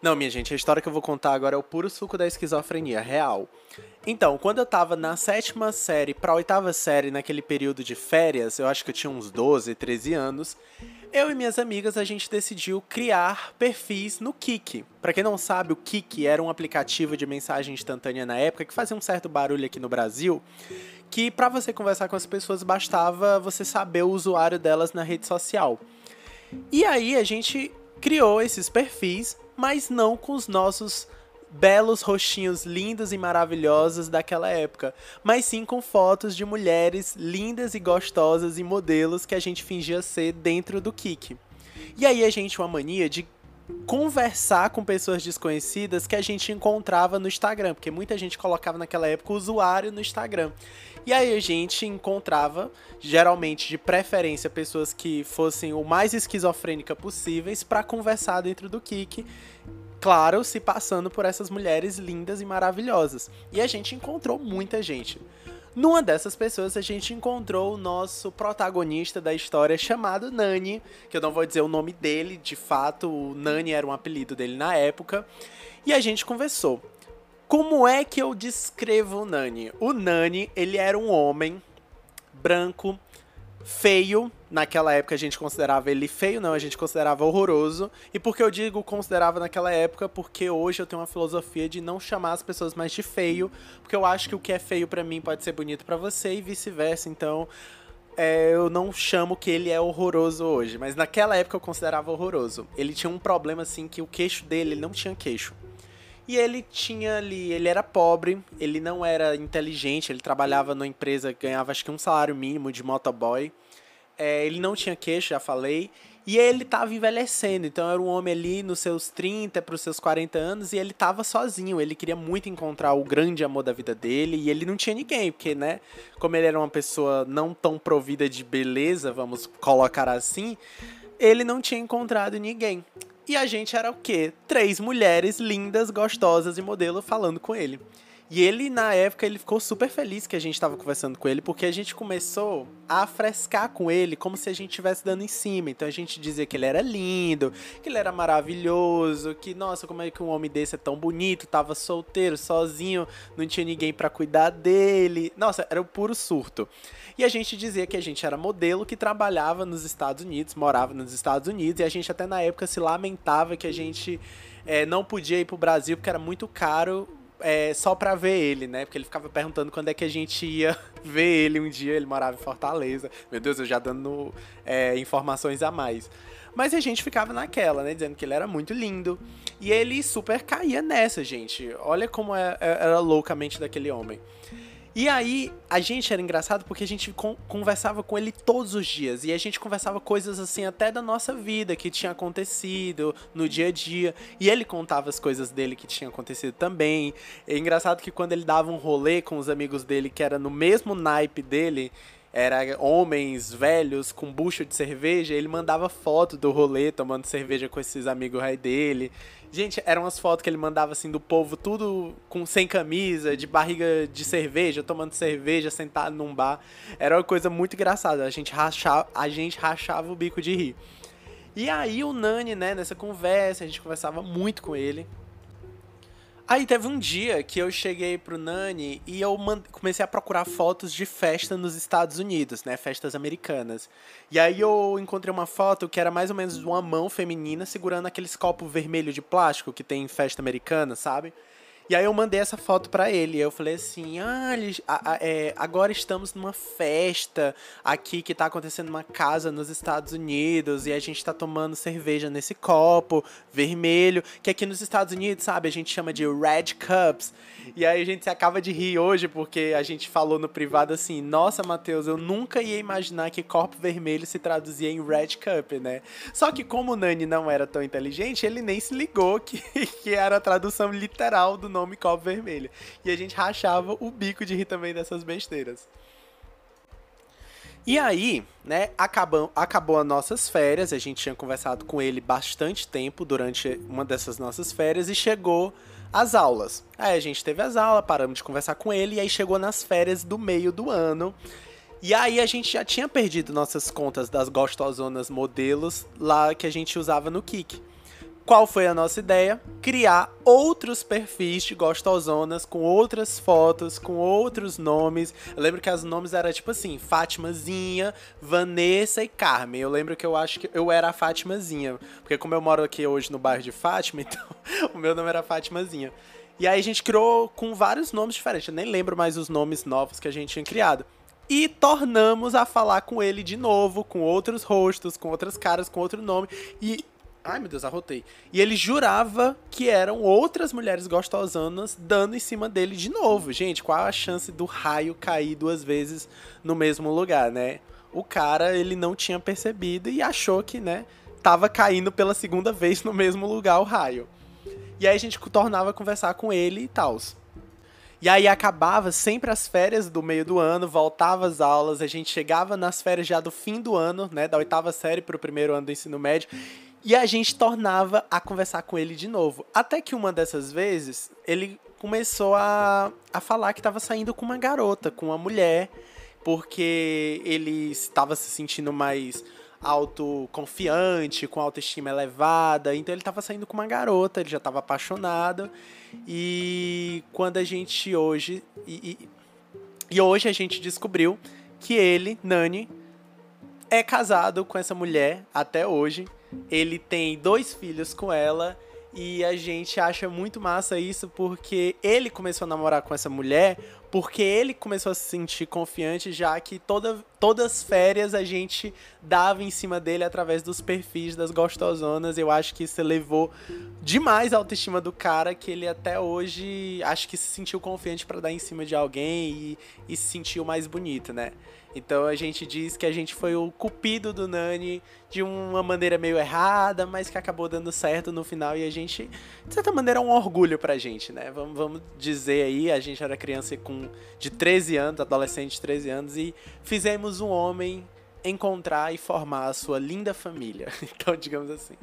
Não, minha gente, a história que eu vou contar agora é o puro suco da esquizofrenia, real. Então, quando eu tava na sétima série pra oitava série, naquele período de férias, eu acho que eu tinha uns 12, 13 anos, eu e minhas amigas a gente decidiu criar perfis no Kik. Para quem não sabe, o Kik era um aplicativo de mensagem instantânea na época que fazia um certo barulho aqui no Brasil, que para você conversar com as pessoas bastava você saber o usuário delas na rede social. E aí a gente criou esses perfis, mas não com os nossos belos rostinhos lindos e maravilhosos daquela época, mas sim com fotos de mulheres lindas e gostosas e modelos que a gente fingia ser dentro do Kik. E aí a gente uma mania de conversar com pessoas desconhecidas que a gente encontrava no Instagram, porque muita gente colocava naquela época o usuário no Instagram. E aí a gente encontrava, geralmente de preferência, pessoas que fossem o mais esquizofrênica possíveis para conversar dentro do Kik claro, se passando por essas mulheres lindas e maravilhosas. E a gente encontrou muita gente. Numa dessas pessoas, a gente encontrou o nosso protagonista da história, chamado Nani, que eu não vou dizer o nome dele, de fato, o Nani era um apelido dele na época, e a gente conversou. Como é que eu descrevo o Nani? O Nani, ele era um homem branco, feio. Naquela época a gente considerava ele feio, não, a gente considerava horroroso. E por que eu digo considerava naquela época? Porque hoje eu tenho uma filosofia de não chamar as pessoas mais de feio, porque eu acho que o que é feio para mim pode ser bonito para você e vice-versa. Então, é, eu não chamo que ele é horroroso hoje, mas naquela época eu considerava horroroso. Ele tinha um problema assim que o queixo dele ele não tinha queixo. E ele tinha ali, ele era pobre, ele não era inteligente, ele trabalhava numa empresa, ganhava acho que um salário mínimo de motoboy. É, ele não tinha queixo, já falei. E ele estava envelhecendo, então era um homem ali nos seus 30 para os seus 40 anos e ele estava sozinho. Ele queria muito encontrar o grande amor da vida dele e ele não tinha ninguém, porque, né, como ele era uma pessoa não tão provida de beleza, vamos colocar assim, ele não tinha encontrado ninguém. E a gente era o quê? Três mulheres lindas, gostosas e modelo falando com ele. E ele, na época, ele ficou super feliz que a gente estava conversando com ele, porque a gente começou a frescar com ele como se a gente estivesse dando em cima. Então a gente dizia que ele era lindo, que ele era maravilhoso, que, nossa, como é que um homem desse é tão bonito, tava solteiro, sozinho, não tinha ninguém para cuidar dele. Nossa, era o puro surto. E a gente dizia que a gente era modelo que trabalhava nos Estados Unidos, morava nos Estados Unidos, e a gente até na época se lamentava que a gente é, não podia ir pro Brasil porque era muito caro é, só pra ver ele, né? Porque ele ficava perguntando quando é que a gente ia ver ele um dia. Ele morava em Fortaleza. Meu Deus, eu já dando é, informações a mais. Mas a gente ficava naquela, né? Dizendo que ele era muito lindo. E ele super caía nessa, gente. Olha como é, é, era loucamente daquele homem. E aí, a gente era engraçado porque a gente con conversava com ele todos os dias. E a gente conversava coisas assim, até da nossa vida, que tinha acontecido no dia a dia. E ele contava as coisas dele que tinha acontecido também. É engraçado que quando ele dava um rolê com os amigos dele, que era no mesmo naipe dele, era homens velhos com bucho de cerveja, ele mandava foto do rolê tomando cerveja com esses amigos aí dele. Gente, eram umas fotos que ele mandava assim do povo tudo com sem camisa, de barriga de cerveja, tomando cerveja, sentado num bar. Era uma coisa muito engraçada. A gente rachava, a gente rachava o bico de rir. E aí o Nani, né, nessa conversa, a gente conversava muito com ele. Aí teve um dia que eu cheguei pro Nani e eu comecei a procurar fotos de festa nos Estados Unidos, né? Festas americanas. E aí eu encontrei uma foto que era mais ou menos uma mão feminina segurando aqueles copos vermelhos de plástico que tem em festa americana, sabe? E aí eu mandei essa foto para ele. Eu falei assim: ah, a, a, é, agora estamos numa festa aqui que tá acontecendo numa casa nos Estados Unidos e a gente tá tomando cerveja nesse copo vermelho, que aqui nos Estados Unidos, sabe, a gente chama de Red Cups. E aí a gente se acaba de rir hoje porque a gente falou no privado assim: nossa, Matheus, eu nunca ia imaginar que copo vermelho se traduzia em Red Cup, né? Só que como o Nani não era tão inteligente, ele nem se ligou que, que era a tradução literal do nome copo vermelho. E a gente rachava o bico de rir também dessas besteiras. E aí, né, acabou, acabou as nossas férias, a gente tinha conversado com ele bastante tempo durante uma dessas nossas férias e chegou as aulas. Aí a gente teve as aulas, paramos de conversar com ele e aí chegou nas férias do meio do ano. E aí a gente já tinha perdido nossas contas das gostosonas modelos lá que a gente usava no Kik. Qual foi a nossa ideia? Criar outros perfis de gostosonas com outras fotos, com outros nomes. Eu lembro que os nomes eram tipo assim: Fátimazinha, Vanessa e Carmen. Eu lembro que eu acho que eu era a Fátimazinha. Porque como eu moro aqui hoje no bairro de Fátima, então o meu nome era Fátimazinha. E aí a gente criou com vários nomes diferentes. Eu nem lembro mais os nomes novos que a gente tinha criado. E tornamos a falar com ele de novo, com outros rostos, com outras caras, com outro nome. E Ai, meu Deus, arrotei. E ele jurava que eram outras mulheres gostosanas dando em cima dele de novo. Gente, qual a chance do raio cair duas vezes no mesmo lugar, né? O cara, ele não tinha percebido e achou que, né, tava caindo pela segunda vez no mesmo lugar o raio. E aí a gente tornava a conversar com ele e tal. E aí acabava sempre as férias do meio do ano, voltava às aulas, a gente chegava nas férias já do fim do ano, né, da oitava série para o primeiro ano do ensino médio, e a gente tornava a conversar com ele de novo. Até que uma dessas vezes, ele começou a, a falar que estava saindo com uma garota, com uma mulher, porque ele estava se sentindo mais autoconfiante, com autoestima elevada. Então ele estava saindo com uma garota, ele já estava apaixonado. E quando a gente hoje. E, e, e hoje a gente descobriu que ele, Nani, é casado com essa mulher até hoje. Ele tem dois filhos com ela e a gente acha muito massa isso porque ele começou a namorar com essa mulher porque ele começou a se sentir confiante já que toda, todas as férias a gente dava em cima dele através dos perfis das gostosonas. Eu acho que isso levou demais a autoestima do cara que ele até hoje acho que se sentiu confiante para dar em cima de alguém e, e se sentiu mais bonito, né? Então a gente diz que a gente foi o cupido do Nani de uma maneira meio errada, mas que acabou dando certo no final e a gente, de certa maneira, é um orgulho pra gente, né? Vamos, vamos dizer aí, a gente era criança com de 13 anos, adolescente de 13 anos e fizemos um homem encontrar e formar a sua linda família. Então, digamos assim.